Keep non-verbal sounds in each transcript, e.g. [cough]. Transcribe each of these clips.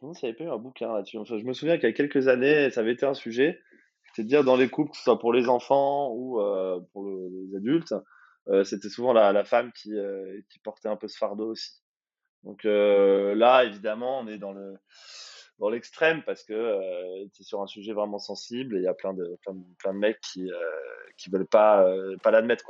je me pas eu un bouquin là-dessus. Je me souviens qu'il y a quelques années, ça avait été un sujet. C'était de dire dans les couples, que ce soit pour les enfants ou euh, pour le- les adultes, euh, c'était souvent la, femme qui, euh, qui portait un peu ce fardeau aussi. Donc là, évidemment, on est dans le dans l'extrême parce que c'est sur un sujet vraiment sensible et il y a plein de mecs qui qui veulent pas l'admettre.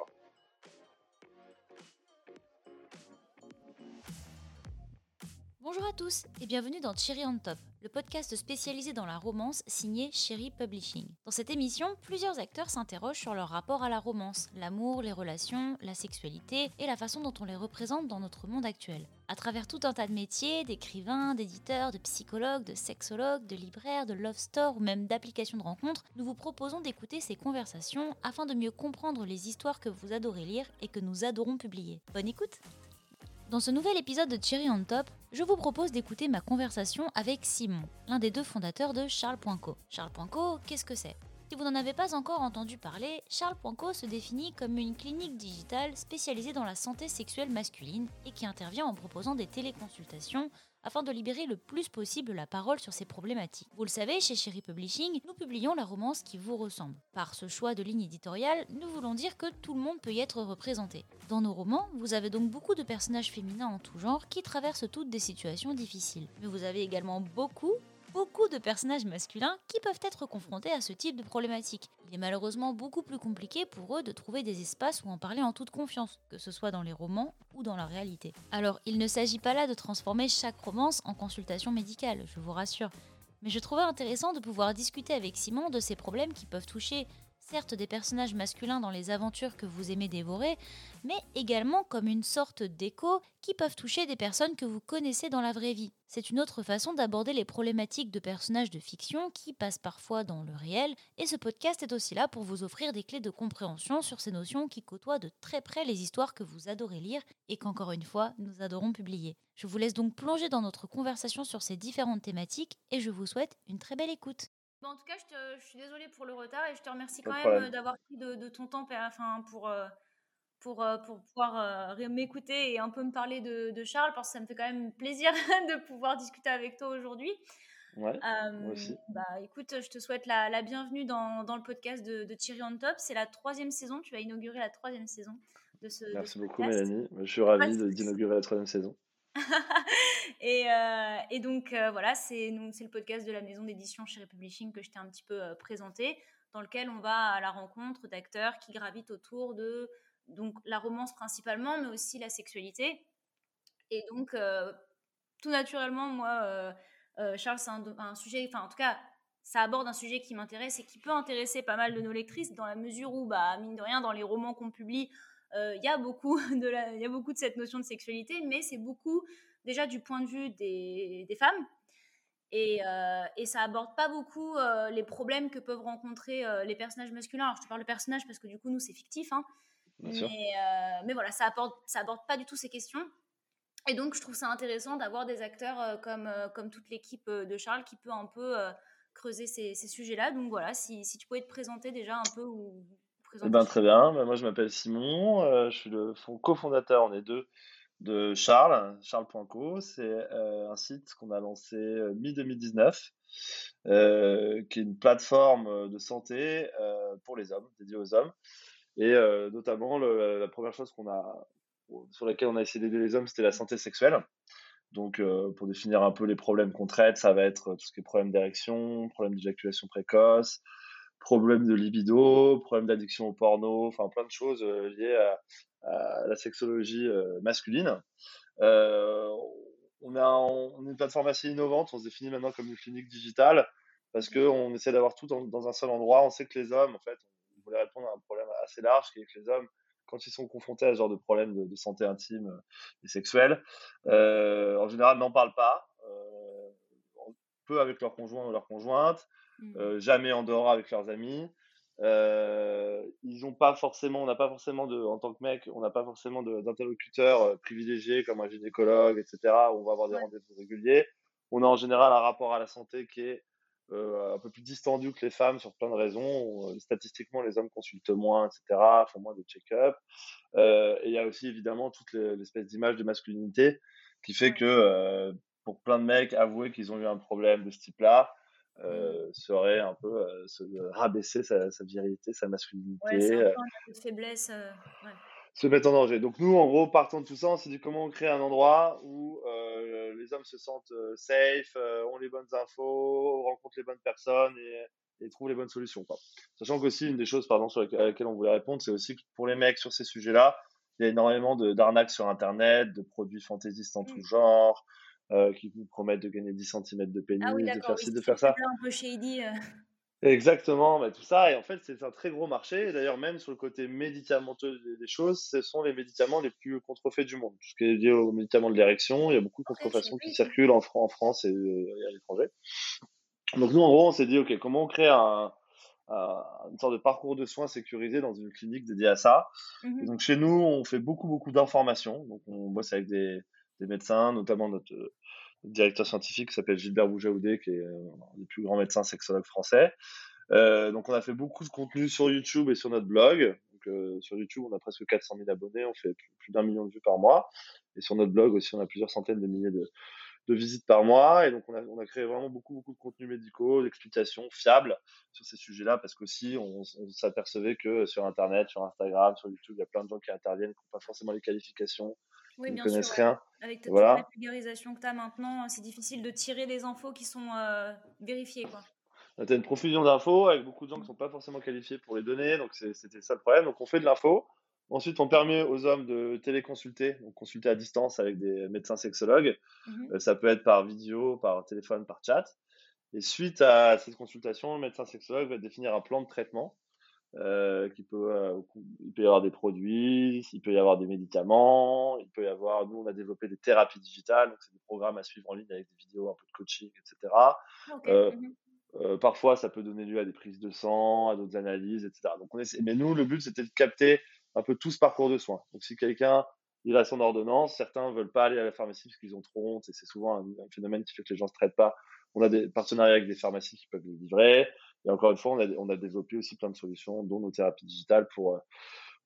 Bonjour à tous et bienvenue dans Cherry on Top, le podcast spécialisé dans la romance signé Cherry Publishing. Dans cette émission, plusieurs acteurs s'interrogent sur leur rapport à la romance, l'amour, les relations, la sexualité et la façon dont on les représente dans notre monde actuel. À travers tout un tas de métiers, d'écrivains, d'éditeurs, de psychologues, de sexologues, de libraires, de love store ou même d'applications de rencontres, nous vous proposons d'écouter ces conversations afin de mieux comprendre les histoires que vous adorez lire et que nous adorons publier. Bonne écoute dans ce nouvel épisode de Cherry on Top, je vous propose d'écouter ma conversation avec Simon, l'un des deux fondateurs de Charles.co. Charles.co, qu'est-ce que c'est? Si vous n'en avez pas encore entendu parler, Charles.co se définit comme une clinique digitale spécialisée dans la santé sexuelle masculine et qui intervient en proposant des téléconsultations afin de libérer le plus possible la parole sur ces problématiques. Vous le savez, chez Cherry Publishing, nous publions la romance qui vous ressemble. Par ce choix de ligne éditoriale, nous voulons dire que tout le monde peut y être représenté. Dans nos romans, vous avez donc beaucoup de personnages féminins en tout genre qui traversent toutes des situations difficiles. Mais vous avez également beaucoup beaucoup de personnages masculins qui peuvent être confrontés à ce type de problématique. Il est malheureusement beaucoup plus compliqué pour eux de trouver des espaces où en parler en toute confiance, que ce soit dans les romans ou dans la réalité. Alors, il ne s'agit pas là de transformer chaque romance en consultation médicale, je vous rassure. Mais je trouvais intéressant de pouvoir discuter avec Simon de ces problèmes qui peuvent toucher certes des personnages masculins dans les aventures que vous aimez dévorer, mais également comme une sorte d'écho qui peuvent toucher des personnes que vous connaissez dans la vraie vie. C'est une autre façon d'aborder les problématiques de personnages de fiction qui passent parfois dans le réel, et ce podcast est aussi là pour vous offrir des clés de compréhension sur ces notions qui côtoient de très près les histoires que vous adorez lire et qu'encore une fois, nous adorons publier. Je vous laisse donc plonger dans notre conversation sur ces différentes thématiques et je vous souhaite une très belle écoute. Bon, en tout cas, je, te- je suis désolée pour le retard et je te remercie quand même euh, d'avoir pris de, de ton temps enfin, pour, euh, pour, euh, pour pouvoir m'écouter et un peu me parler de, de Charles parce que ça me fait quand même plaisir [laughs] de pouvoir discuter avec toi aujourd'hui. Ouais. Euh, aussi. bah, écoute, je te souhaite la, la bienvenue dans, dans le podcast de, de Thierry on Top. C'est la troisième saison, tu as inauguré la troisième saison de ce, de Merci ce beaucoup podcast. Mélanie. Je suis ravi d'inaugurer la troisième saison. [laughs] et, euh, et donc euh, voilà, c'est le podcast de la maison d'édition chez Republishing que je t'ai un petit peu euh, présenté, dans lequel on va à la rencontre d'acteurs qui gravitent autour de donc la romance principalement, mais aussi la sexualité. Et donc tout naturellement, moi, Charles, c'est un, un sujet, enfin en tout cas, ça aborde un sujet qui m'intéresse et qui peut intéresser pas mal de nos lectrices dans la mesure où, bah, mine de rien, dans les romans qu'on publie, il y a beaucoup [laughs] de la- il y a beaucoup de cette notion de sexualité, mais c'est beaucoup déjà du point de vue des, des femmes. Et, euh, et ça aborde pas beaucoup euh, les problèmes que peuvent rencontrer euh, les personnages masculins. Alors je te parle de personnages parce que du coup nous c'est fictif, hein. Mais, euh, mais voilà, ça aborde, ça aborde pas du tout ces questions. Et donc je trouve ça intéressant d'avoir des acteurs euh, comme, euh, comme toute l'équipe euh, de Charles qui peut un peu euh, creuser ces, ces sujets-là. Donc voilà, si, si tu pouvais te présenter déjà un peu Eh ben, très bien. Ben, moi, je m'appelle Simon. euh, je suis le fond- cofondateur, on est deux, de Charles, Charles.co. C'est euh, un site qu'on a lancé euh, mi-2019, euh, qui est une plateforme de santé pour les hommes, dédiée aux hommes. Et notamment, la première chose a, sur laquelle on a essayé d'aider les hommes, c'était la santé sexuelle. Donc, pour définir un peu les problèmes qu'on traite, ça va être tout ce qui est problème d'érection, problème d'éjaculation précoce, problème de libido, problème d'addiction au porno, enfin plein de choses euh, liées à, la sexologie euh, masculine. Euh, on, est une plateforme assez innovante, on se définit maintenant comme une clinique digitale parce qu'on essaie d'avoir tout dans, un seul endroit. On sait que les hommes, en fait, on voulait répondre à un problème assez large qui est que les hommes, quand ils sont confrontés à ce genre de problème de, santé intime et sexuelle, en général n'en parlent pas, peu avec leur conjoint ou leur conjointe, Mhm. euh, jamais en dehors avec leurs amis. Euh, ils ont pas forcément, on n'a pas forcément de, en tant que mec, on n'a pas forcément d'interlocuteurs euh, privilégiés comme un gynécologue, etc. Où on va avoir des Ouais. rendez-vous réguliers. On a en général un rapport à la santé qui est euh, un peu plus distendu que les femmes sur plein de raisons. Euh, Statistiquement, les hommes consultent moins, etc. Font moins de check-up. Euh, et il y a aussi évidemment toute les- l'espèce d'image de masculinité qui fait que pour plein de mecs, avouer qu'ils ont eu un problème de ce type-là Mmh. Euh, serait un peu euh, se rabaisser sa, sa virilité, sa masculinité. Ouais, un euh, de faiblesse. euh, ouais. se mettre en danger. Donc nous, en gros, partant de tout ça, on s'est dit comment on crée un endroit où euh, les hommes se sentent euh, safe, euh, ont les bonnes infos, rencontrent les bonnes personnes et, et trouvent les bonnes solutions. Quoi. Sachant qu'aussi, une des choses pardon, sur laquelle, à laquelle on voulait répondre, c'est aussi que pour les mecs sur ces sujets-là, il y a énormément d'arnaques sur Internet, de produits fantaisistes en tout genre, euh, qui vous promettent de gagner 10 cm de pénis, Ah oui, de faire Oui, ci, de faire ça. un peu shady. euh. Exactement, bah, tout ça. Et en fait, c'est un très gros marché. D'ailleurs, même sur le côté médicamenteux des, choses, ce sont les médicaments les plus contrefaits du monde. Tout ce qui est lié aux médicaments de l'érection, il y a beaucoup de contrefaçons qui circulent en, Fran- en France et, euh, et à l'étranger. Donc nous, en gros, on s'est dit, OK, comment on crée un, un- une sorte de parcours de soins sécurisé dans une clinique dédiée à ça? Et Mhm. donc chez nous, on fait beaucoup, beaucoup d'informations. Donc on bosse avec des, des médecins, notamment notre, euh, notre directeur scientifique qui s'appelle Gilbert Boujaoudé, qui est euh, un des plus grands médecins sexologues français. Euh, donc on a fait beaucoup de contenu sur YouTube et sur notre blog. Donc, sur YouTube, on a presque 400 000 abonnés, on fait plus, d'un million de vues par mois. Et sur notre blog aussi, on a plusieurs centaines de milliers de, visites par mois. Et donc on a, on a créé vraiment beaucoup, beaucoup de contenus médicaux, d'explications fiables sur ces sujets-là, parce qu'aussi on, on s'apercevait que sur Internet, sur Instagram, sur YouTube, il y a plein de gens qui interviennent, qui n'ont pas forcément les qualifications, Oui, qui ne connaissent sûr. ouais. rien. Avec toute Voilà. la vulgarisation que tu as maintenant, c'est difficile de tirer des infos qui sont euh, vérifiées. Quoi. On a une profusion d'infos avec beaucoup de gens qui ne sont pas forcément qualifiés pour les donner, donc c'était ça le problème. Donc on fait de l'info. Ensuite, on permet aux hommes de téléconsulter, donc consulter à distance avec des médecins sexologues. Mhm. Euh, ça peut être par vidéo, par téléphone, par chat. Et suite à cette consultation, le médecin sexologue va définir un plan de traitement. Euh, qui peut, euh, il peut y avoir des produits, il peut y avoir des médicaments, il peut y avoir, nous on a développé des thérapies digitales, donc c'est des programmes à suivre en ligne avec des vidéos, un peu de coaching, etc. Euh, euh, parfois, ça peut donner lieu à des prises de sang, à d'autres analyses, etc. Donc, on essaie... Mais nous, le but, c'était de capter un peu tout ce parcours de soins. Donc, si quelqu'un il a son ordonnance, certains veulent pas aller à la pharmacie parce qu'ils ont trop honte, et c'est souvent un, un phénomène qui fait que les gens se traitent pas. On a des partenariats avec des pharmacies qui peuvent les livrer. Et encore une fois, on a, on a développé aussi plein de solutions, dont nos thérapies digitales pour, euh,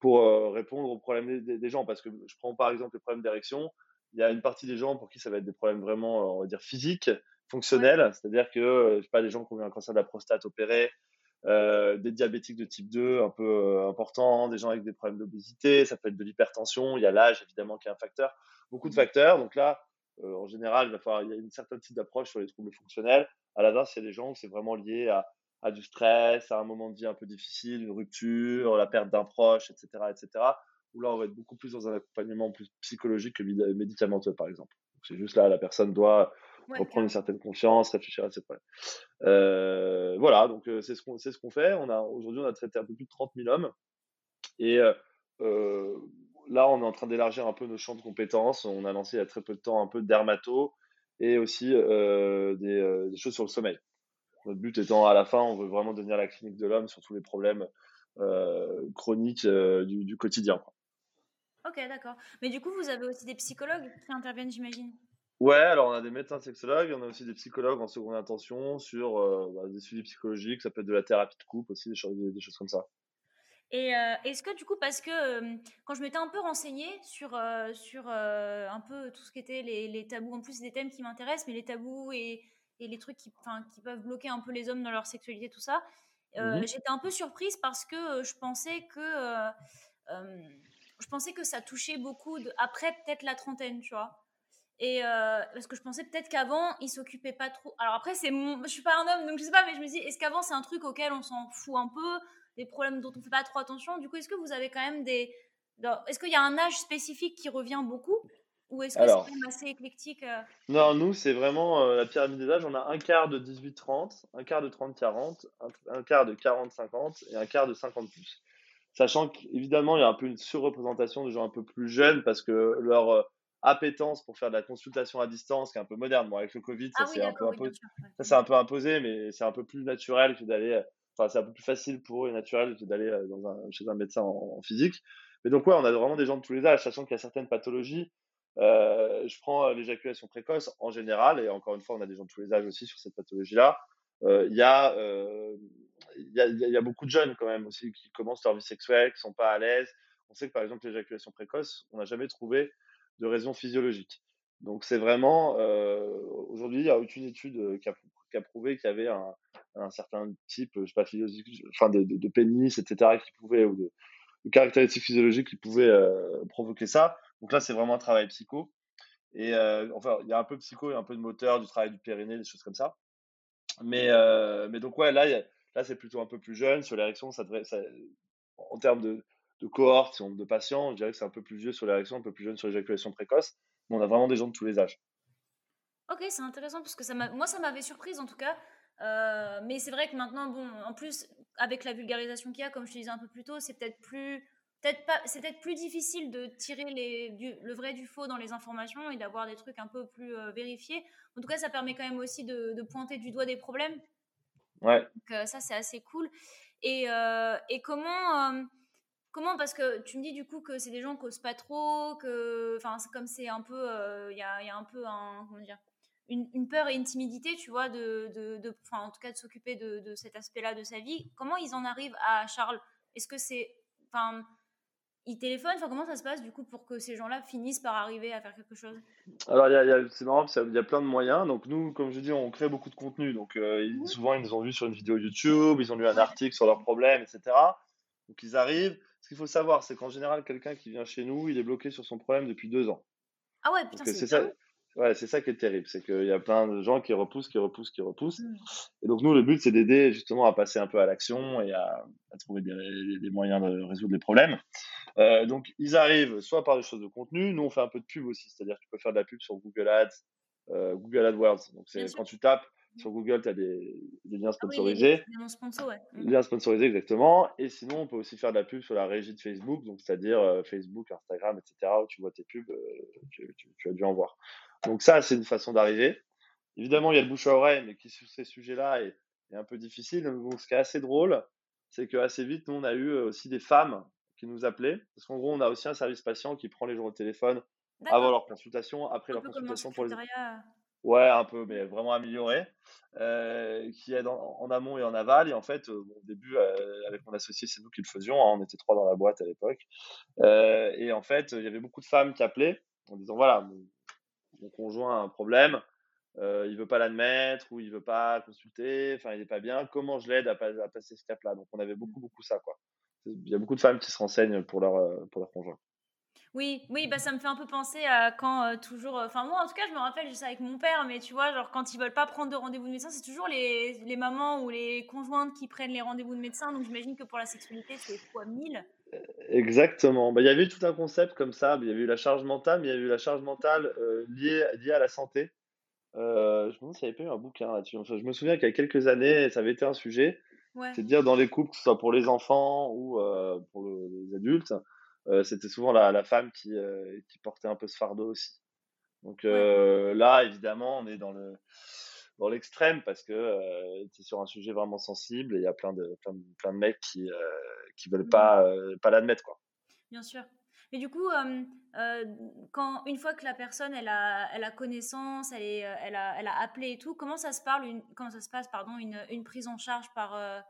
pour euh, répondre aux problèmes des, gens. Parce que je prends par exemple le problème d'érection. Il y a une partie des gens pour qui ça va être des problèmes vraiment, euh, on va dire, physiques, fonctionnels. C'est-à-dire que, je sais pas, des gens qui ont eu un cancer de la prostate opéré, euh, des diabétiques de type 2 un peu euh, importants, des gens avec des problèmes d'obésité, ça peut être de l'hypertension, il y a l'âge évidemment qui est un facteur, beaucoup de facteurs. Donc là, euh, en général, il va falloir, il y a une certaine type d'approche sur les troubles fonctionnels. À l'inverse, il y a des gens où c'est vraiment lié à, à du stress, à un moment de vie un peu difficile, une rupture, la perte d'un proche, etc., etc. Où là, on va être beaucoup plus dans un accompagnement plus psychologique que médicamenteux, par exemple. C'est juste là, la personne doit ouais, reprendre une certaine confiance, réfléchir à ses problèmes. Euh, voilà, donc euh, c'est ce qu'on ce qu'on fait. On a aujourd'hui, on a traité un peu plus de 30 000 hommes. Et euh, là, on est en train d'élargir un peu nos champs de compétences. On a lancé il y a très peu de temps un peu de dermato et aussi des, des, choses sur le sommeil. Notre but étant à la fin, on veut vraiment devenir la clinique de l'homme sur tous les problèmes euh, chroniques du, du, quotidien. Ok, d'accord. Mais du coup, vous avez aussi des psychologues qui interviennent, j'imagine? Ouais, alors on a des médecins sexologues, on a aussi des psychologues en seconde intention sur euh, bah, des suivis psychologiques, ça peut être de la thérapie de couple aussi, des choses, des choses comme ça. Et euh, est-ce que du coup, parce que euh, quand je m'étais un peu renseignée sur, euh, sur un peu tout ce qui était les, les, tabous, en plus c'est des thèmes qui m'intéressent, mais les tabous et, et les trucs qui, qui peuvent bloquer un peu les hommes dans leur sexualité, tout ça, mmh. j'étais un peu surprise parce que je pensais que je pensais que ça touchait beaucoup de, après peut-être la trentaine, tu vois. Et euh, parce que je pensais peut-être qu'avant, ils s'occupaient pas trop. Alors après, c'est mon... je suis pas un homme, donc je sais pas, mais je me dis, est-ce qu'avant, c'est un truc auquel on s'en fout un peu, des problèmes dont on fait pas trop attention? Du coup, est-ce que vous avez quand même des. Est-ce qu'il y a un âge spécifique qui revient beaucoup? Ou est-ce que c'est même assez éclectique euh... Non, nous, c'est vraiment euh, la pyramide des âges. On a un quart de 18-30, un quart de 30-40, un, un, quart de 40-50 et un quart de 50 plus. Sachant qu'évidemment, il y a un peu une surreprésentation de gens un peu plus jeunes parce que leur euh, appétence pour faire de la consultation à distance, qui est un peu moderne. Bon, avec le Covid, ça ah c'est oui, un peu imposé. sûr, ouais. Ça c'est un peu imposé, mais c'est un peu plus naturel que d'aller. Enfin, c'est un peu plus facile pour eux et naturel que d'aller dans un, chez un médecin en, en, physique. Mais donc ouais, on a vraiment des gens de tous les âges, sachant qu'il y a certaines pathologies. Euh, je prends l'éjaculation précoce en général, et encore une fois, on a des gens de tous les âges aussi sur cette pathologie-là. Euh, Il y a beaucoup de jeunes quand même aussi qui commencent leur vie sexuelle, qui sont pas à l'aise. On sait que par exemple l'éjaculation précoce, on n'a jamais trouvé de raison physiologique. Donc c'est vraiment, aujourd'hui, il n'y a aucune étude qui a, prouvé qu'il y avait un, certain type, je sais pas, enfin de, pénis, etc., qui pouvait, ou de, de caractéristiques physiologiques qui pouvaient provoquer ça. Donc là, c'est vraiment un travail psycho. Et enfin, il y a un peu de psycho, il y a un peu de moteur, du travail du périnée, des choses comme ça. Mais, mais donc, ouais, là, là c'est plutôt un peu plus jeune. Sur l'érection, ça devrait, ça, en termes de, de cohorte, de patients, je dirais que c'est un peu plus vieux sur l'érection, un peu plus jeune sur l'éjaculation précoce. Mais on a vraiment des gens de tous les âges. Ok, c'est intéressant parce que ça moi, ça m'avait surprise en tout cas. Euh, mais c'est vrai que maintenant, bon, en plus, avec la vulgarisation qu'il y a, comme je te disais un peu plus tôt, c'est peut-être plus, peut-être pas, c'est peut-être plus difficile de tirer les, le vrai du faux dans les informations et d'avoir des trucs un peu plus euh, vérifiés. En tout cas, ça permet quand même aussi de, de pointer du doigt des problèmes. Ouais. Donc euh, ça, c'est assez cool. Et, et comment, comment, parce que tu me dis du coup que c'est des gens qui osent pas trop, que, enfin, comme c'est un peu, il y a, y, a, un peu un, comment dire une, peur et une timidité, tu vois, de, de, de en tout cas de s'occuper de, de, cet aspect-là de sa vie. Comment ils en arrivent à Charles? Est-ce que c'est, enfin, ils téléphonent Enfin, comment ça se passe du coup pour que ces gens-là finissent par arriver à faire quelque chose? Alors, c'est marrant, il y a plein de moyens. Donc nous, comme je dis, on crée beaucoup de contenu. Donc euh, souvent, ils nous ont vu sur une vidéo YouTube, ils ont lu un article sur leurs problèmes, etc. Donc ils arrivent. Ce qu'il faut savoir, c'est qu'en général, quelqu'un qui vient chez nous, il est bloqué sur son problème depuis deux ans. Ah ouais, putain, c'est ça. Ouais, c'est ça qui est terrible, c'est qu'il y a plein de gens qui repoussent, qui repoussent, qui repoussent. Mmh. Et donc nous, le but, c'est d'aider justement à passer un peu à l'action et à, trouver des, des, moyens de résoudre les problèmes. Euh, donc ils arrivent soit par des choses de contenu, nous on fait un peu de pub aussi, c'est-à-dire que tu peux faire de la pub sur Google Ads, euh, Google AdWords. Donc c'est quand tu tapes sur Google, tu as des, liens sponsorisés. Ah liens sponsorisés, ouais. Mmh. Liens sponsorisés, exactement. Et sinon, on peut aussi faire de la pub sur la régie de Facebook, donc c'est-à-dire euh, Facebook, Instagram, etc., où tu vois tes pubs, tu, tu, as dû en voir. Donc ça, c'est une façon d'arriver. Évidemment, il y a le bouche à oreille, mais qui sur ces sujets-là est, un peu difficile. Donc, ce qui est assez drôle, c'est que assez vite, nous, on a eu euh, aussi des femmes qui nous appelaient. Parce qu'en gros, on a aussi un service patient qui prend les gens au téléphone avant leur consultation, après leur consultation pour les. Ouais, un peu, mais vraiment amélioré, euh, qui aide en, amont et en aval. Et en fait, euh, au début, avec mon associé, c'est nous qui le faisions. Hein, on était trois dans la boîte à l'époque. et en fait, il y avait beaucoup de femmes qui appelaient en disant voilà, mon conjoint a un problème, euh, il veut pas l'admettre ou il veut pas consulter, enfin il est pas bien, comment je l'aide à, passer ce cap-là? Donc on avait beaucoup beaucoup ça quoi. Il y a beaucoup de femmes qui se renseignent pour leur euh, pour leur conjoint. Oui, oui, bah ça me fait un peu penser à quand euh, toujours. Enfin, moi, en tout cas, je me rappelle, ça avec mon père, mais tu vois, genre quand ils veulent pas prendre de rendez-vous de médecin, c'est toujours les, les, mamans ou les conjointes qui prennent les rendez-vous de médecin. Donc, j'imagine que pour la sexualité, c'est fois 1000. Exactement. Bah, il y avait tout un concept comme ça. Il y avait eu la charge mentale, mais il y avait eu la charge mentale euh, liée, liée, à la santé. je me demande s'il n'y avait pas eu un bouquin là-dessus. je me souviens qu'il y a quelques années, ça avait été un sujet. C'est de dire dans les couples, que ce soit pour les enfants ou pour les adultes, euh, c'était souvent la, femme qui, euh, qui, portait un peu ce fardeau aussi. Donc euh, là, évidemment, on est dans le dans l'extrême parce que c'est sur un sujet vraiment sensible et il y a plein de plein de, plein de mecs qui qui veulent mmh. pas pas l'admettre quoi. Bien sûr. Mais du coup, quand une fois que la personne elle a, elle a connaissance, elle, est, elle, a, elle a appelé et tout, comment ça se parle, une, comment ça se passe, pardon, une, une prise en charge par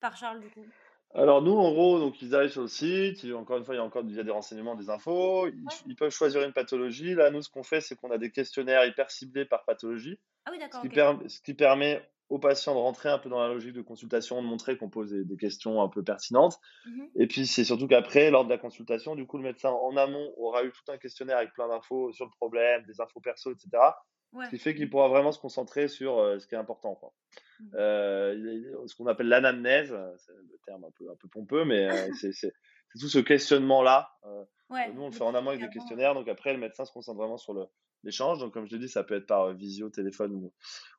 par Charles du coup? Alors nous, en gros, donc ils arrivent sur le site. Encore une fois, il y a encore il y a des renseignements, des infos. Ils, peuvent choisir une pathologie. Là, nous, ce qu'on fait, c'est qu'on a des questionnaires hyper ciblés par pathologie. Ah oui, d'accord. Ce, ce, qui permet aux patients de rentrer un peu dans la logique de consultation, de montrer qu'on pose des, questions un peu pertinentes. Mmh Et puis, c'est surtout qu'après, lors de la consultation, du coup, le médecin en amont aura eu tout un questionnaire avec plein d'infos sur le problème, des infos perso, etc. Ce qui fait qu'il pourra vraiment se concentrer sur euh, ce qui est important. Quoi. Mmh. Euh, ce qu'on appelle l'anamnèse, c'est le terme un peu, un peu pompeux, mais euh, [laughs] c'est tout ce questionnement-là. nous, on le fait en amont avec des questionnaires, donc après, le médecin se concentre vraiment sur l'échange. Donc, comme je l'ai dit, ça peut être par visio, téléphone ou,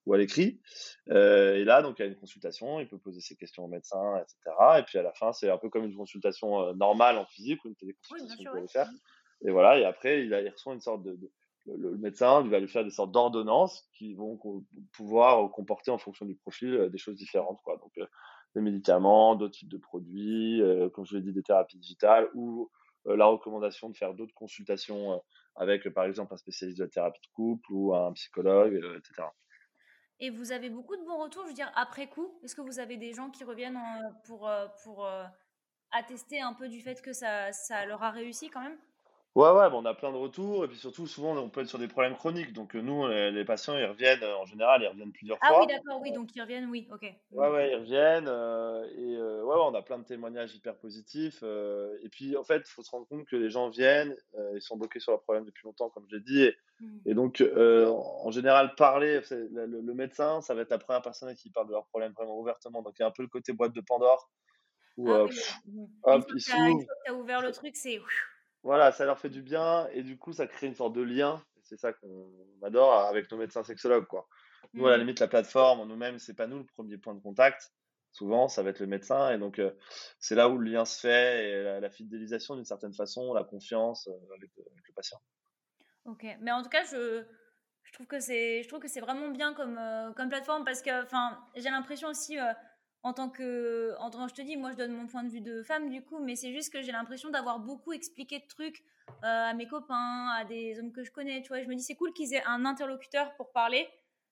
ou à l'écrit. et là, donc, il y a une consultation, il peut poser ses questions au médecin, etc. Et puis, à la fin, c'est un peu comme une consultation normale en physique ou une téléconsultation oui, faire. Et voilà, et après, il, a, il reçoit une sorte de le, médecin va lui faire des sortes d'ordonnances qui vont pouvoir comporter en fonction du profil euh, des choses différentes. Quoi. Donc, euh, des médicaments, d'autres types de produits, euh, comme je l'ai dit, des thérapies digitales ou la recommandation de faire d'autres consultations avec, par exemple, un spécialiste de la thérapie de couple ou un psychologue, etc. Et vous avez beaucoup de bons retours, je veux dire, après coup? Est-ce que vous avez des gens qui reviennent pour, pour attester un peu du fait que ça, ça leur a réussi quand même? Ouais, ouais, bah, on a plein de retours et puis surtout, souvent, on peut être sur des problèmes chroniques. Donc, euh, nous, les, les patients, ils reviennent, euh, en général, ils reviennent plusieurs Ah oui, fois. d'accord, oui, donc ils reviennent, oui, ok. Ouais, ouais, ils reviennent euh, et euh, ouais, ouais, on a plein de témoignages hyper positifs. euh, et puis, en fait, il faut se rendre compte que les gens viennent, ils sont bloqués sur leur problème depuis longtemps, comme je l'ai dit. Et, Mm. et donc, en général, parler, le, médecin, ça va être la première personne à qui parle de leur problème vraiment ouvertement. Donc, il y a un peu le côté boîte de Pandore où, Ah oui, pff, hop, une fois que tu as ouvert le truc, c'est. Voilà, ça leur fait du bien et du coup, ça crée une sorte de lien. C'est ça qu'on adore avec nos médecins sexologues, quoi. Nous, à la Mm. limite, la plateforme, nous-mêmes, c'est pas nous le premier point de contact. Souvent, ça va être le médecin. Et donc, euh, c'est là où le lien se fait et la, la fidélisation, d'une certaine façon, la confiance euh, avec, le- avec le patient. Ok, mais en tout cas, je, je trouve que c'est, je trouve que c'est vraiment bien comme, euh, comme plateforme parce que, enfin, j'ai l'impression aussi, euh, en tant que, en tant, je te dis, moi, je donne mon point de vue de femme du coup, mais c'est juste que j'ai l'impression d'avoir beaucoup expliqué de trucs euh, à mes copains, à des hommes que je connais, tu vois. Je me dis, c'est cool qu'ils aient un interlocuteur pour parler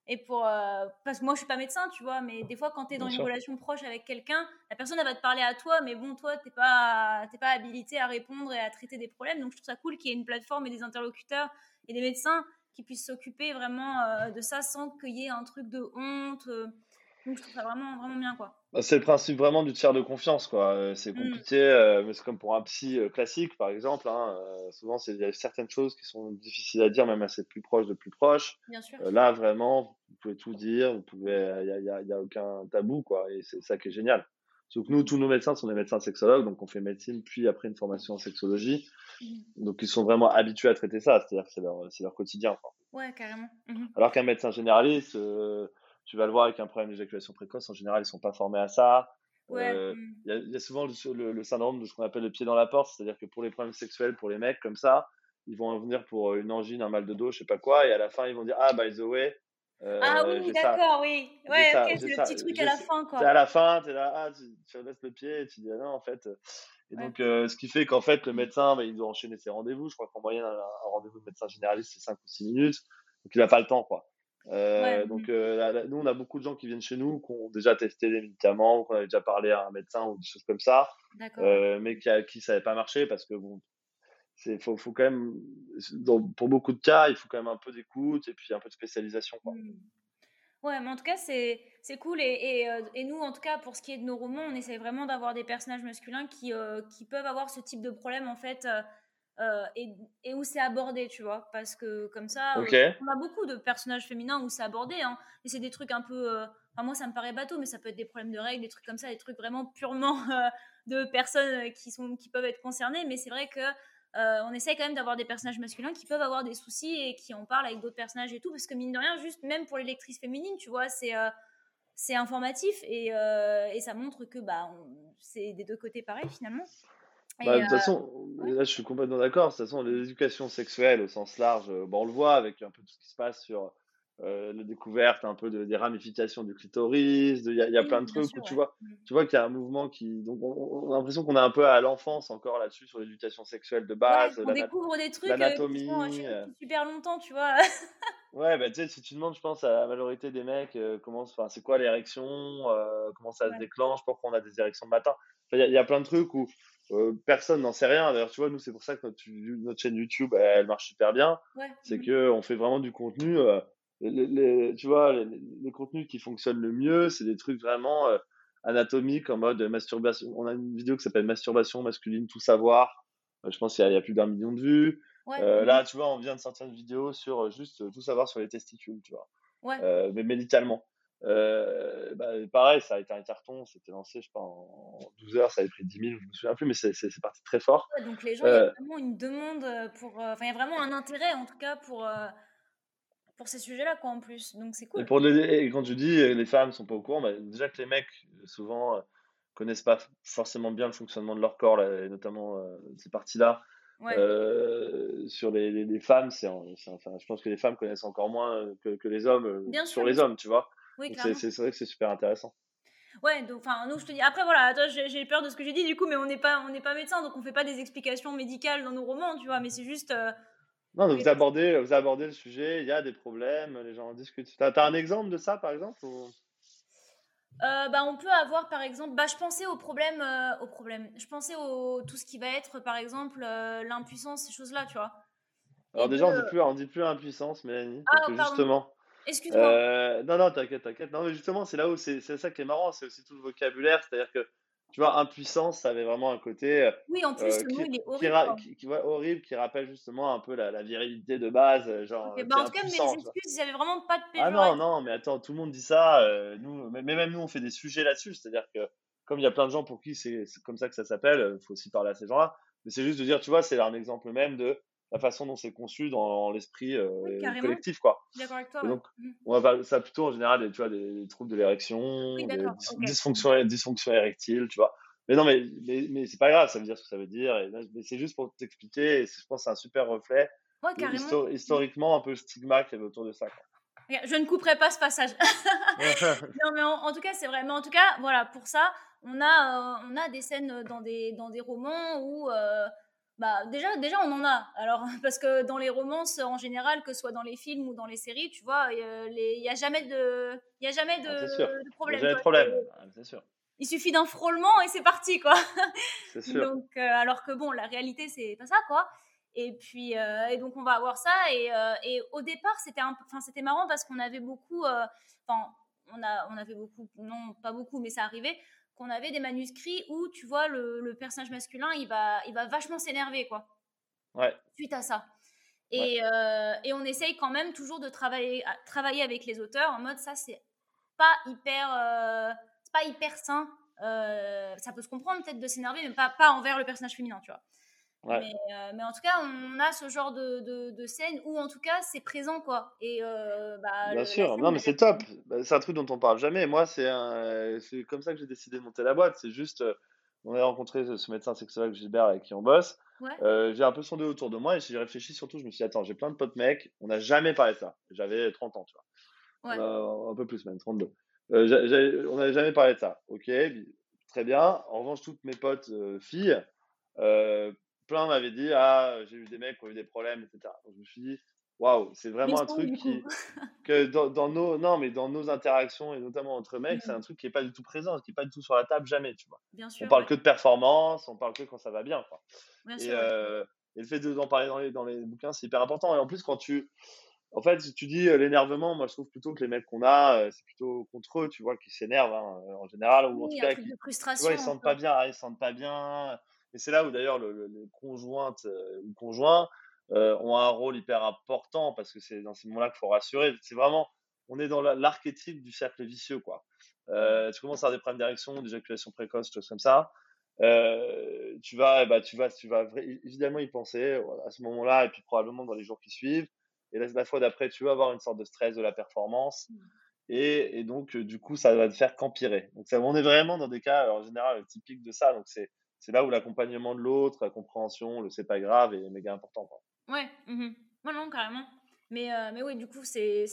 et pour, euh, parce que moi, je suis pas médecin, tu vois, mais des fois, quand tu es dans Bien une sûr. relation proche avec quelqu'un, la personne, elle va te parler à toi, mais bon, toi, t'es pas, t'es pas habilité à répondre et à traiter des problèmes, donc je trouve ça cool qu'il y ait une plateforme et des interlocuteurs et des médecins qui puissent s'occuper vraiment euh, de ça sans qu'il y ait un truc de honte. Donc je trouve ça vraiment, vraiment bien, quoi. Bah, C'est le principe vraiment du tiers de confiance, quoi. Euh, C'est Mm. compliqué, euh, mais c'est comme pour un psy euh, classique, par exemple. hein, euh, souvent, il y a certaines choses qui sont difficiles à dire, même à ses plus proches de plus proches. Bien sûr. Euh, là, vraiment, vous pouvez tout dire, vous pouvez, il y a, y a- y a aucun tabou, quoi. Et c'est ça qui est génial. Sauf que nous, tous nos médecins sont des médecins sexologues, donc on fait médecine, puis après une formation en sexologie. Mhm. Donc ils sont vraiment habitués à traiter ça, c'est-à-dire que c'est leur, c'est leur quotidien, quoi. Ouais, carrément. Mhm. Alors qu'un médecin généraliste, euh, tu vas le voir avec un problème d'éjaculation précoce, en général, ils sont pas formés à ça. Ouais. Euh, mhm. Il y, a, il y a souvent le, le- le syndrome de ce qu'on appelle le pied dans la porte, c'est-à-dire que pour les problèmes sexuels, pour les mecs comme ça, ils vont venir pour une angine, un mal de dos, je sais pas quoi, et à la fin ils vont dire ah by the way, euh, Ah oui, d'accord, oui. Ouais, ça, ok, c'est le ça, petit truc à la fin, C'est quoi. à la fin, tu es là, ah, tu, tu laisses le pied et tu dis ah non en fait. Et Ouais. donc euh, ce qui fait qu'en fait le médecin, bah, il doit enchaîner ses rendez-vous. Je crois qu'en moyenne un, un rendez-vous de médecin généraliste c'est 5 ou 6 minutes, donc il a pas le temps quoi. Euh, Ouais. donc euh, là, là, nous on a beaucoup de gens qui viennent chez nous, qui ont déjà testé des médicaments, ou qu'on avait déjà parlé à un médecin ou des choses comme ça euh, mais qui, a, qui ça n'avait pas marché parce que bon, c'est faut, faut quand même, dans- pour beaucoup de cas, il faut quand même un peu d'écoute et puis un peu de spécialisation. Quoi. Mhm. Ouais, mais en tout cas, c'est c'est cool. Et, et, euh, et nous, en tout cas, pour ce qui est de nos romans, on essaie vraiment d'avoir des personnages masculins qui, euh, qui peuvent avoir ce type de problème, en fait, euh, euh, et, et où c'est abordé, tu vois. Parce que comme ça, euh, on a beaucoup de personnages féminins où c'est abordé, hein, et c'est des trucs un peu. euh, Enfin, moi, ça me paraît bateau, mais ça peut être des problèmes de règles, des trucs comme ça, des trucs vraiment purement [laughs] euh, de personnes qui, sont, qui peuvent être concernées. Mais c'est vrai que. on essaie quand même d'avoir des personnages masculins qui peuvent avoir des soucis et qui en parlent avec d'autres personnages et tout, parce que mine de rien, juste même pour les lectrices féminines, tu vois, c'est c'est informatif et, et ça montre que bah, c'est des deux côtés pareil finalement. Bah, de toute euh, façon, là je suis complètement d'accord. De toute façon, l'éducation sexuelle au sens large, euh, bah, on le voit avec un peu tout ce qui se passe sur euh, la découverte un peu de, des ramifications du clitoris. Il y, a- il y a oui, plein de trucs sûr, où tu ouais. vois, Mm. tu vois qu'il y a un mouvement qui. Donc on, on a l'impression qu'on est un peu à l'enfance encore là-dessus sur l'éducation sexuelle de Ouais, base, on l'ana- découvre des trucs euh, qui sont l'anatomie. euh, depuis super longtemps, tu vois. [laughs] Ouais, bah, tu sais, si tu demandes, je pense, à la majorité des mecs, euh, comment, c'est quoi l'érection, euh, comment ça se Ouais. déclenche, pourquoi on a des érections le matin. Enfin, y, il y a plein de trucs où euh, personne n'en sait rien. D'ailleurs, tu vois, nous, c'est pour ça que notre, notre chaîne YouTube, elle, elle marche super bien. Ouais. C'est mhm. que on fait vraiment du contenu. euh, les, les- tu vois, les, les contenus qui fonctionnent le mieux, c'est des trucs vraiment euh, anatomiques en mode masturbation. On a une vidéo qui s'appelle Masturbation masculine, tout savoir. Je pense qu'il y, a- il y a plus d'un million de vues. Ouais, mhm. là, tu vois, on vient de sortir une vidéo sur juste tout savoir sur les testicules, tu vois mais médicalement. Euh, bah, pareil, ça a été un carton, c'était lancé, je sais pas, en 12 heures, ça avait pris 10 000, je me souviens plus, mais c'est c'est- c'est parti très fort. Ouais, Donc les gens, il y a Euh, vraiment une demande euh, pour. euh, Enfin, il y a vraiment un intérêt en tout cas pour, pour ces sujets-là, quoi, en plus. Donc c'est et, cool. pour les, et quand tu dis les femmes sont pas au courant, bah, déjà que les mecs, souvent, connaissent pas forcément bien le fonctionnement de leur corps, là, et notamment ces parties-là. Ouais. Euh, sur les, les, les femmes, c'est, en- c'est- enfin, je pense que les femmes connaissent encore moins que, que les hommes euh, Bien sur sûr, les hommes, tu vois. Oui, c'est vrai que c'est super intéressant. Ouais, donc, enfin, nous, je te dis. Après, voilà, toi, j'ai peur de ce que j'ai dit, du coup, mais on n'est pas, on n'est pas médecin, donc on fait pas des explications médicales dans nos romans, tu vois, mais c'est juste. euh, Non, donc vous abordez, vous abordez le sujet, il y a des problèmes, les gens en discutent. T'as, t'as un exemple de ça, par exemple ou... euh, bah, on peut avoir par exemple, bah, je pensais au problème, euh, au problème. Je pensais au tout ce qui va être par exemple l'impuissance, ces choses-là, tu vois. Alors déjà, on dit plus, on dit plus impuissance, Mélanie, parce Ah, que justement, Excuse-moi. euh, non, non, t'inquiète, t'inquiète. Non, mais justement, c'est là où c'est c'est ça qui est marrant, c'est aussi tout le vocabulaire, c'est-à-dire que, tu vois, impuissance, ça avait vraiment un côté Oui, en plus euh, le mot qui, il est qui, horrible. qui, qui- ouais, horrible, qui rappelle justement un peu la, la virilité de base, euh, genre, Ok, euh, bah, en tout cas, mes excuses, ils avaient vraiment pas de Ah non, péjoratif. non, mais attends, tout le monde dit ça. euh, nous, mais même nous, on fait des sujets là-dessus. C'est-à-dire que, comme il y a plein de gens pour qui c'est c'est comme ça que ça s'appelle, il faut aussi parler à ces gens-là. Mais c'est juste de dire, tu vois, c'est un exemple même de la façon dont c'est conçu dans l'esprit euh, Oui, collectif, quoi. Je suis d'accord avec toi. Et ouais. donc, Mhm. on va parler ça plutôt en général, tu vois, des, des troubles de l'érection, Oui, des dys- Ok. dysfonctions, dysfonctions érectiles, tu vois. Mais non, mais, mais, mais c'est pas grave, ça veut dire ce que ça veut dire. Et, mais c'est juste pour t'expliquer, je pense que c'est un super reflet, Ouais, histo- historiquement, un peu le stigma qu'il y avait autour de ça. quoi. Je ne couperai pas ce passage. [laughs] Non, mais en, en tout cas, c'est vrai. Mais en tout cas, voilà, pour ça, on a, euh, on a des scènes dans des, dans des romans où. euh, bah, déjà, déjà, on en a. Alors, [laughs] parce que dans les romances, en général, que ce soit dans les films ou dans les séries, tu vois, il n'y a jamais de, il y a jamais de, Ah, de problème. jamais de problème, Ah, c'est sûr. Il suffit d'un frôlement et c'est parti, quoi. [laughs] C'est sûr. Donc, euh, alors que bon, la réalité, c'est pas ça, quoi. Et puis, euh, et donc, on va avoir ça. Et, euh, et au départ, c'était enfin, c'était marrant parce qu'on avait beaucoup, enfin, on, a, on avait beaucoup, non, pas beaucoup, mais ça arrivait, qu'on avait des manuscrits où, tu vois, le, le personnage masculin, il va, il va vachement s'énerver, quoi, Ouais, suite à ça. Et, euh, et on essaye quand même toujours de travailler, travailler avec les auteurs en mode, ça, c'est pas hyper, euh, c'est pas hyper sain. Euh, ça peut se comprendre peut-être de s'énerver, mais pas, pas envers le personnage féminin, tu vois. Ouais. Mais, euh, mais en tout cas, on a ce genre de, de, de scène où en tout cas c'est présent quoi. Et euh, bah, Bien sûr. Non, mais est- c'est top. Bah, C'est un truc dont on parle jamais. Moi, c'est comme ça que j'ai décidé de monter la boîte. C'est juste, euh, on a rencontré ce médecin sexologue Gilbert avec qui on bosse. Ouais. Euh, j'ai un peu sondé autour de moi et j'ai réfléchi surtout. Je me suis dit, attends, j'ai plein de potes mecs. On n'a jamais parlé de ça. J'avais 30 ans, tu vois. Ouais. Un peu plus même, 32. Euh, j'ai- j'ai- on n'avait jamais parlé de ça. Ok, très bien. En revanche, toutes mes potes filles, euh, plein m'avaient dit Ah, j'ai eu des mecs qui ont eu des problèmes, etc. Donc, je me suis dit Waouh, c'est vraiment un truc qui, [laughs] que dans, dans nos, non, mais dans nos interactions et notamment entre mecs, c'est un truc qui est pas du tout présent, qui est pas du tout sur la table, jamais, tu vois. Bien sûr. On parle ouais. que de performance, on parle que quand ça va bien, quoi. Bien Et, sûr, ouais. euh, et le fait de- d'en parler dans les, dans les bouquins, c'est hyper important. Et en plus, quand tu, en fait, si tu dis euh, l'énervement, moi je trouve plutôt que les mecs qu'on a, euh, c'est plutôt contre eux, tu vois, qui s'énervent hein, en général, ou en Oui, tout cas qui, de vois, ils sentent pas bien, ah, ils se sentent pas bien. Et c'est là où d'ailleurs le, le- les conjointes euh, ou conjoints euh, ont un rôle hyper important parce que c'est dans ces moments-là qu'il faut rassurer. C'est vraiment, on est dans la- l'archétype du cercle vicieux, quoi. Euh, tu commences à avoir des problèmes d'érection, d'éjaculation précoce, choses comme ça. Euh, tu vas, bah, tu vas, tu vas évidemment y penser à ce moment-là et puis probablement dans les jours qui suivent. Et la fois d'après, tu vas avoir une sorte de stress de la performance. Mm. Et, et donc, du coup, ça va te faire qu'empirer. Donc, ça, on est vraiment dans des cas, en général, typiques de ça. Donc, c'est, c'est là où l'accompagnement de l'autre, la compréhension, le c'est pas grave est méga important. Quoi. Ouais. Ouais, non, carrément. Mais, euh, mais oui, du coup, c'est,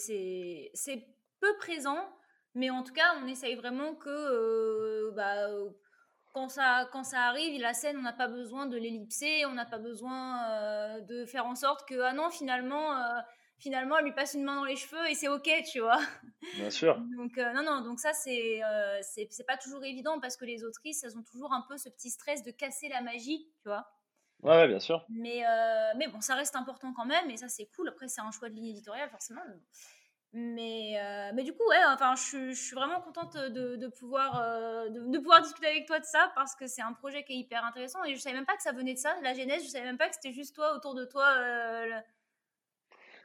peu présent. Mais en tout cas, on essaye vraiment que euh, bah, quand, ça, quand ça arrive, la scène, on n'a pas besoin de l'ellipser, on n'a pas besoin euh, de faire en sorte que, ah non, finalement, finalement, elle lui passe une main dans les cheveux et c'est OK, tu vois. Bien sûr. Donc, euh, non, non, donc ça, c'est, euh, c'est, pas toujours évident parce que les autrices, elles ont toujours un peu ce petit stress de casser la magie, tu vois. Ouais, ouais, bien sûr. Mais, euh, mais bon, ça reste important quand même, et ça c'est cool. Après, c'est un choix de ligne éditoriale, forcément. Mais, euh, mais du coup, ouais, enfin, je, suis- je suis vraiment contente de, de pouvoir, de, de pouvoir discuter avec toi de ça parce que c'est un projet qui est hyper intéressant et je savais même pas que ça venait de ça, la genèse. Je savais même pas que c'était juste toi autour de toi. le-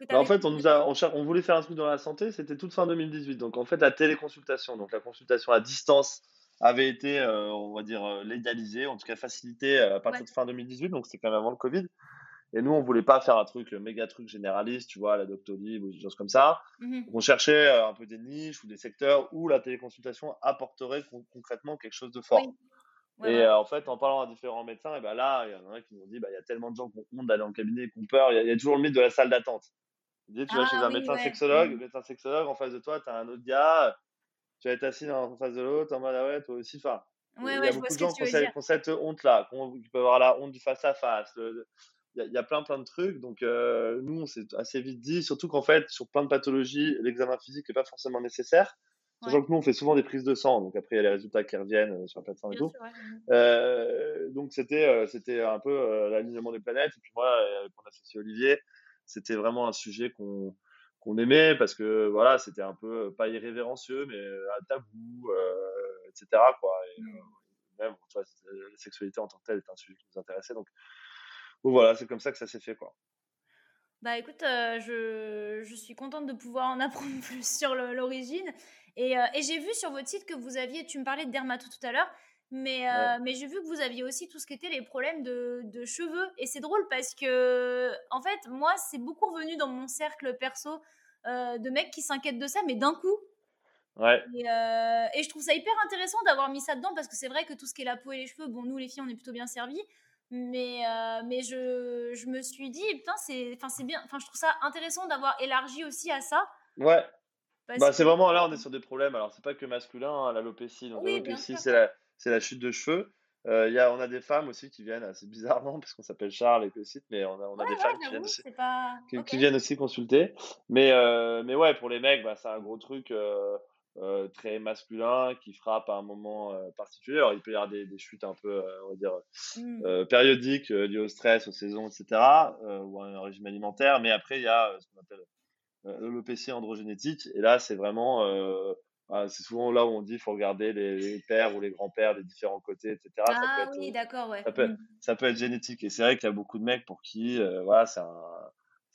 Bah, en fait, on, nous a, on, cher- on voulait faire un truc dans la santé, c'était toute fin 2018. Donc, en fait, la téléconsultation, donc la consultation à distance, avait été, euh, on va dire, euh, légalisée, en tout cas facilitée euh, à partir Ouais. de fin 2018. Donc, c'était quand même avant le Covid. Et nous, on voulait pas faire un truc, le méga truc généraliste, tu vois, la Doctolib ou des choses comme ça. Donc, on cherchait euh, un peu des niches ou des secteurs où la téléconsultation apporterait con- concrètement quelque chose de fort. Oui. Ouais, et ouais. euh, en fait, en parlant à différents médecins, et ben là, il y en a qui nous ont dit, bah, il y a tellement de gens qui ont honte d'aller en cabinet, qui ont peur. Il y, a- il y a toujours le mythe de la salle d'attente. Ils disent, tu vas Ah chez un oui, médecin ouais. sexologue, le médecin sexologue, en face de toi, tu as un autre gars, tu vas être assis en face de l'autre, en mode, ah ouais, toi aussi. Enfin, Ouais, il y ouais, a beaucoup de gens qui tu ont, cette- honte-là, qui, peuvent avoir la honte du face-à-face. Il y, a- il y a plein, plein de trucs. Donc, euh, nous, on s'est assez vite dit, surtout qu'en fait, sur plein de pathologies, l'examen physique n'est pas forcément nécessaire. Sachant que nous, on fait souvent des prises de sang, donc après, il y a les résultats qui reviennent sur la plateforme et tout. donc, c'était c'était un peu l'alignement des planètes. Et puis moi, avec mon associé Olivier, c'était vraiment un sujet qu'on qu'on aimait parce que voilà, c'était un peu pas irrévérencieux, mais à tabou, etc. Quoi. Et, mmh. même, tu vois, la sexualité en tant que telle est un sujet qui nous intéressait. Donc, voilà, c'est comme ça que ça s'est fait, quoi. Bah écoute, je, je, suis contente de pouvoir en [laughs] apprendre plus sur l'origine. Et, et j'ai vu sur votre site que vous aviez, tu me parlais de dermato tout à l'heure, mais, mais j'ai vu que vous aviez aussi tout ce qui était les problèmes de, de cheveux. Et c'est drôle parce que, en fait, moi, c'est beaucoup revenu dans mon cercle perso de mecs qui s'inquiètent de ça, mais d'un coup. Ouais. Et, et, je trouve ça hyper intéressant d'avoir mis ça dedans parce que c'est vrai que tout ce qui est la peau et les cheveux, bon, nous les filles, on est plutôt bien servis. Mais, mais je, je, me suis dit, putain, c'est bien. Enfin, je trouve ça intéressant d'avoir élargi aussi à ça. Ouais. Bah, c'est vraiment là, on est sur des problèmes. Alors, c'est pas que masculin, hein, l'alopécie. Donc, l'alopécie, c'est la, la, chute de cheveux. Euh, y a, on a des femmes aussi qui viennent assez bizarrement, [laughs] parce qu'on s'appelle Charles et que site, mais on a, on a des femmes qui viennent, aussi, qui, viennent aussi consulter. Mais, euh, mais ouais, pour les mecs, bah, c'est un gros truc euh, euh, très masculin qui frappe à un moment particulier. Alors, il peut y avoir des, des chutes un peu, on va dire, mmh. périodiques liées au stress, aux saisons, etc., ou à un régime alimentaire. Mais après, il y a ce qu'on appelle l'alopécie androgénétique. Et là, c'est vraiment ah, c'est souvent là où on dit qu'il faut regarder les, pères ou les grands-pères des différents côtés, etc. Ah oui, d'accord, ouais. Ça peut, mmh. ça peut, être génétique. Et c'est vrai qu'il y a beaucoup de mecs pour qui, voilà, c'est un,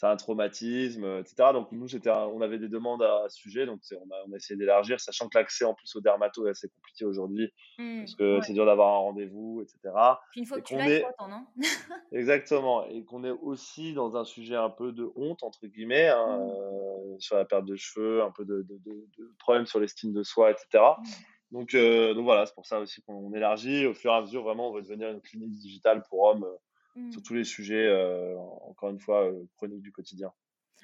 c'est un traumatisme, etc. Donc nous, on avait des demandes à, ce sujet, donc on a, on a essayé d'élargir, sachant que l'accès en plus au dermato est assez compliqué aujourd'hui, mmh, parce que c'est dur d'avoir un rendez-vous, etc. Puis une fois que tu l'as, est... non [laughs] Exactement, et qu'on est aussi dans un sujet un peu de honte, entre guillemets, hein, mmh. euh, sur la perte de cheveux, un peu de, de, de, problèmes sur l'estime de soi, etc. Mmh. Donc, euh, donc voilà, c'est pour ça aussi qu'on élargit. Au fur et à mesure, vraiment, on veut devenir une clinique digitale pour hommes Mmh. sur tous les sujets, euh, encore une fois, euh, chroniques du quotidien.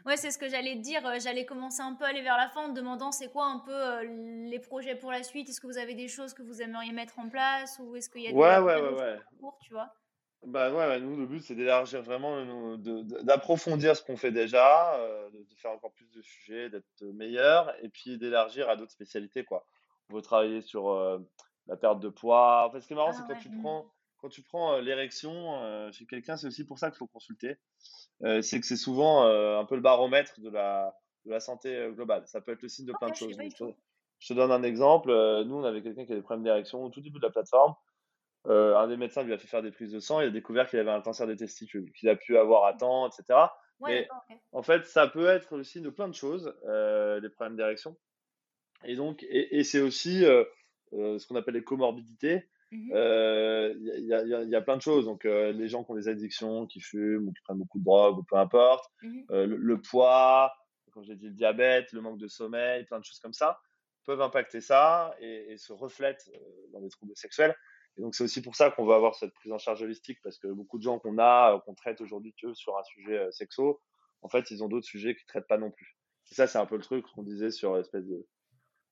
Ouais, c'est ce que j'allais te dire. J'allais commencer un peu à aller vers la fin en demandant c'est quoi un peu les projets pour la suite? Est-ce que vous avez des choses que vous aimeriez mettre en place ou est-ce qu'il y a des ouais, ouais, ouais, ouais. Cours, tu vois? Bah ouais, nous le but c'est d'élargir vraiment, d'approfondir ce qu'on fait déjà, de, faire encore plus de sujets, d'être meilleur, et puis d'élargir à d'autres spécialités quoi. On veut travailler sur la perte de poids. En fait, ce qui est marrant, ah c'est quand tu mmh. prends quand tu prends l'érection chez quelqu'un, c'est aussi pour ça qu'il faut consulter. c'est que c'est souvent un peu le baromètre de la, de la santé globale. Ça peut être le signe de plein de choses. Je te, donne un exemple. nous, on avait quelqu'un qui avait des problèmes d'érection au tout début de la plateforme. un des médecins lui a fait faire des prises de sang. Il a découvert qu'il avait un cancer des testicules, qu'il a pu avoir à temps, etc. Mais en fait, ça peut être le signe de plein de choses, les problèmes d'érection. Et donc, et c'est aussi ce qu'on appelle les comorbidités. Mmh il y, a, plein de choses. Donc, les gens qui ont des addictions, qui fument ou qui prennent beaucoup de drogue ou peu importe, mmh le, poids, comme j'ai dit, le diabète, le manque de sommeil, plein de choses comme ça peuvent impacter ça et, se reflètent dans les troubles sexuels. Et donc, c'est aussi pour ça qu'on veut avoir cette prise en charge holistique parce que beaucoup de gens qu'on a, qu'on traite aujourd'hui sur un sujet sexo, en fait, ils ont d'autres sujets qu'ils ne traitent pas non plus. Et ça, c'est un peu le truc qu'on disait sur l'espèce de,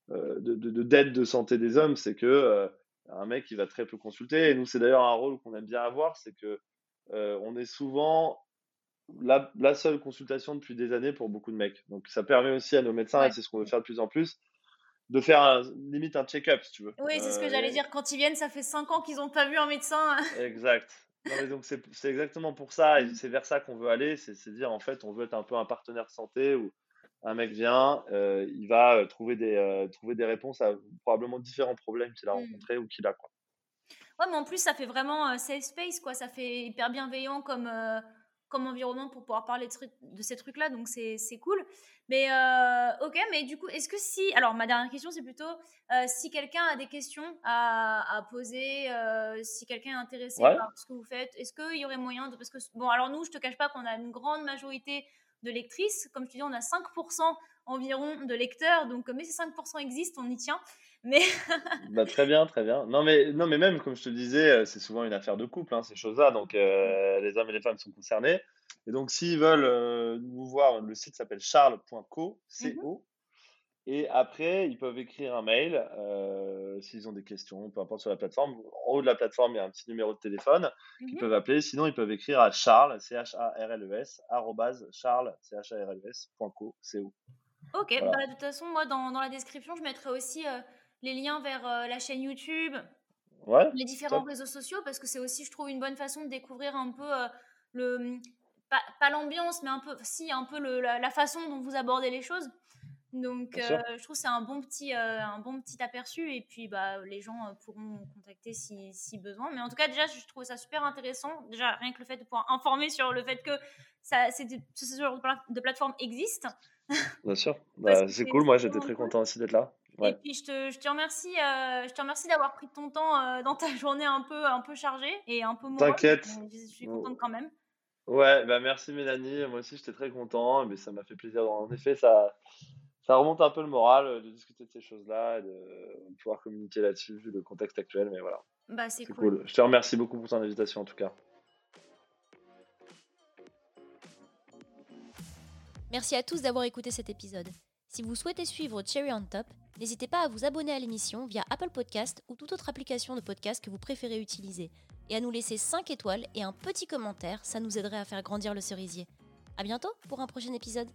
de, de, d'aide de santé des hommes, c'est que un mec qui va très peu consulter. Et nous, c'est d'ailleurs un rôle qu'on aime bien avoir, c'est que euh, on est souvent la, seule consultation depuis des années pour beaucoup de mecs. Donc ça permet aussi à nos médecins, et c'est ce qu'on veut faire de plus en plus, de faire limite un check-up, si tu veux. Oui, c'est ce que j'allais euh, dire. Quand ils viennent, ça fait 5 ans qu'ils n'ont pas vu un médecin. [laughs] exact. donc c'est exactement pour ça, et c'est vers ça qu'on veut aller, c'est dire en fait, on veut être un peu un partenaire santé où un mec vient, euh, il va euh, trouver des, euh, trouver des réponses à probablement différents problèmes qu'il a mmh. rencontrés ou qu'il a. Quoi. Ouais, mais en plus, ça fait vraiment safe space, quoi. Ça fait hyper bienveillant comme, comme environnement pour pouvoir parler de, ces trucs-là, donc c'est cool. Mais ok, mais du coup, est-ce que si. Alors, ma dernière question, c'est plutôt si quelqu'un a des questions à, à poser, si quelqu'un est intéressé par ce que vous faites, est-ce qu'il y aurait moyen de. Parce que, bon, alors nous, je te cache pas qu'on a une grande majorité de lectrices. Comme je te dis, on a 5% environ de lecteurs, donc mais ces 5% existent, on y tient. Mais [laughs] bah, très bien, très bien. Non mais, non, mais même, comme je te disais, euh, c'est souvent une affaire de couple, hein, ces choses-là. Donc, euh, les hommes et les femmes sont concernés. Et donc, s'ils veulent euh, nous voir, le site s'appelle charles.co, C-O, et après, ils peuvent écrire un mail euh, s'ils ont des questions, peu importe sur la plateforme. En haut de la plateforme, il y a un petit numéro de téléphone qu'ils mhm. peuvent appeler. Sinon, ils peuvent écrire à charles, C-H-A-R-L-E-S, charles, C-H-A-R-L-E-S, .co, C-O. Ok, bah, de toute façon, moi, dans, dans, la description, je mettrai aussi les liens vers la chaîne YouTube, ouais, les différents réseaux sociaux, parce que c'est aussi, je trouve, une bonne façon de découvrir un peu le pas, l'ambiance, mais un peu, si, un peu le, la, façon dont vous abordez les choses. Donc, euh, je trouve que c'est un bon petit, euh, un bon petit aperçu. Et puis, bah, les gens euh, pourront contacter si, si, besoin. Mais en tout cas, déjà, je trouve ça super intéressant. Déjà, rien que le fait de pouvoir informer sur le fait que ça, ce genre de plateforme existe. Bien sûr. [laughs] Bah, c'est cool. Moi, j'étais très content aussi d'être là. Et puis je te, je te remercie, je te remercie d'avoir pris ton temps dans ta [laughs] journée un peu, un peu chargée et un peu morose. T'inquiète. Je suis contente quand même. Ouais, bah merci Mélanie. Moi aussi, j'étais très content. Mais ça m'a fait plaisir. En effet, ça, ça remonte un peu le moral euh, de discuter de ces choses-là, de pouvoir communiquer là-dessus, vu le contexte actuel. Mais voilà. Bah, c'est cool. Je te remercie beaucoup pour ton invitation, en tout cas. Merci à tous d'avoir écouté cet épisode. Si vous souhaitez suivre Cherry on Top, n'hésitez pas à vous abonner à l'émission via Apple Podcast ou toute autre application de podcast que vous préférez utiliser et à nous laisser 5 étoiles et un petit commentaire, ça nous aiderait à faire grandir le cerisier. A bientôt pour un prochain épisode.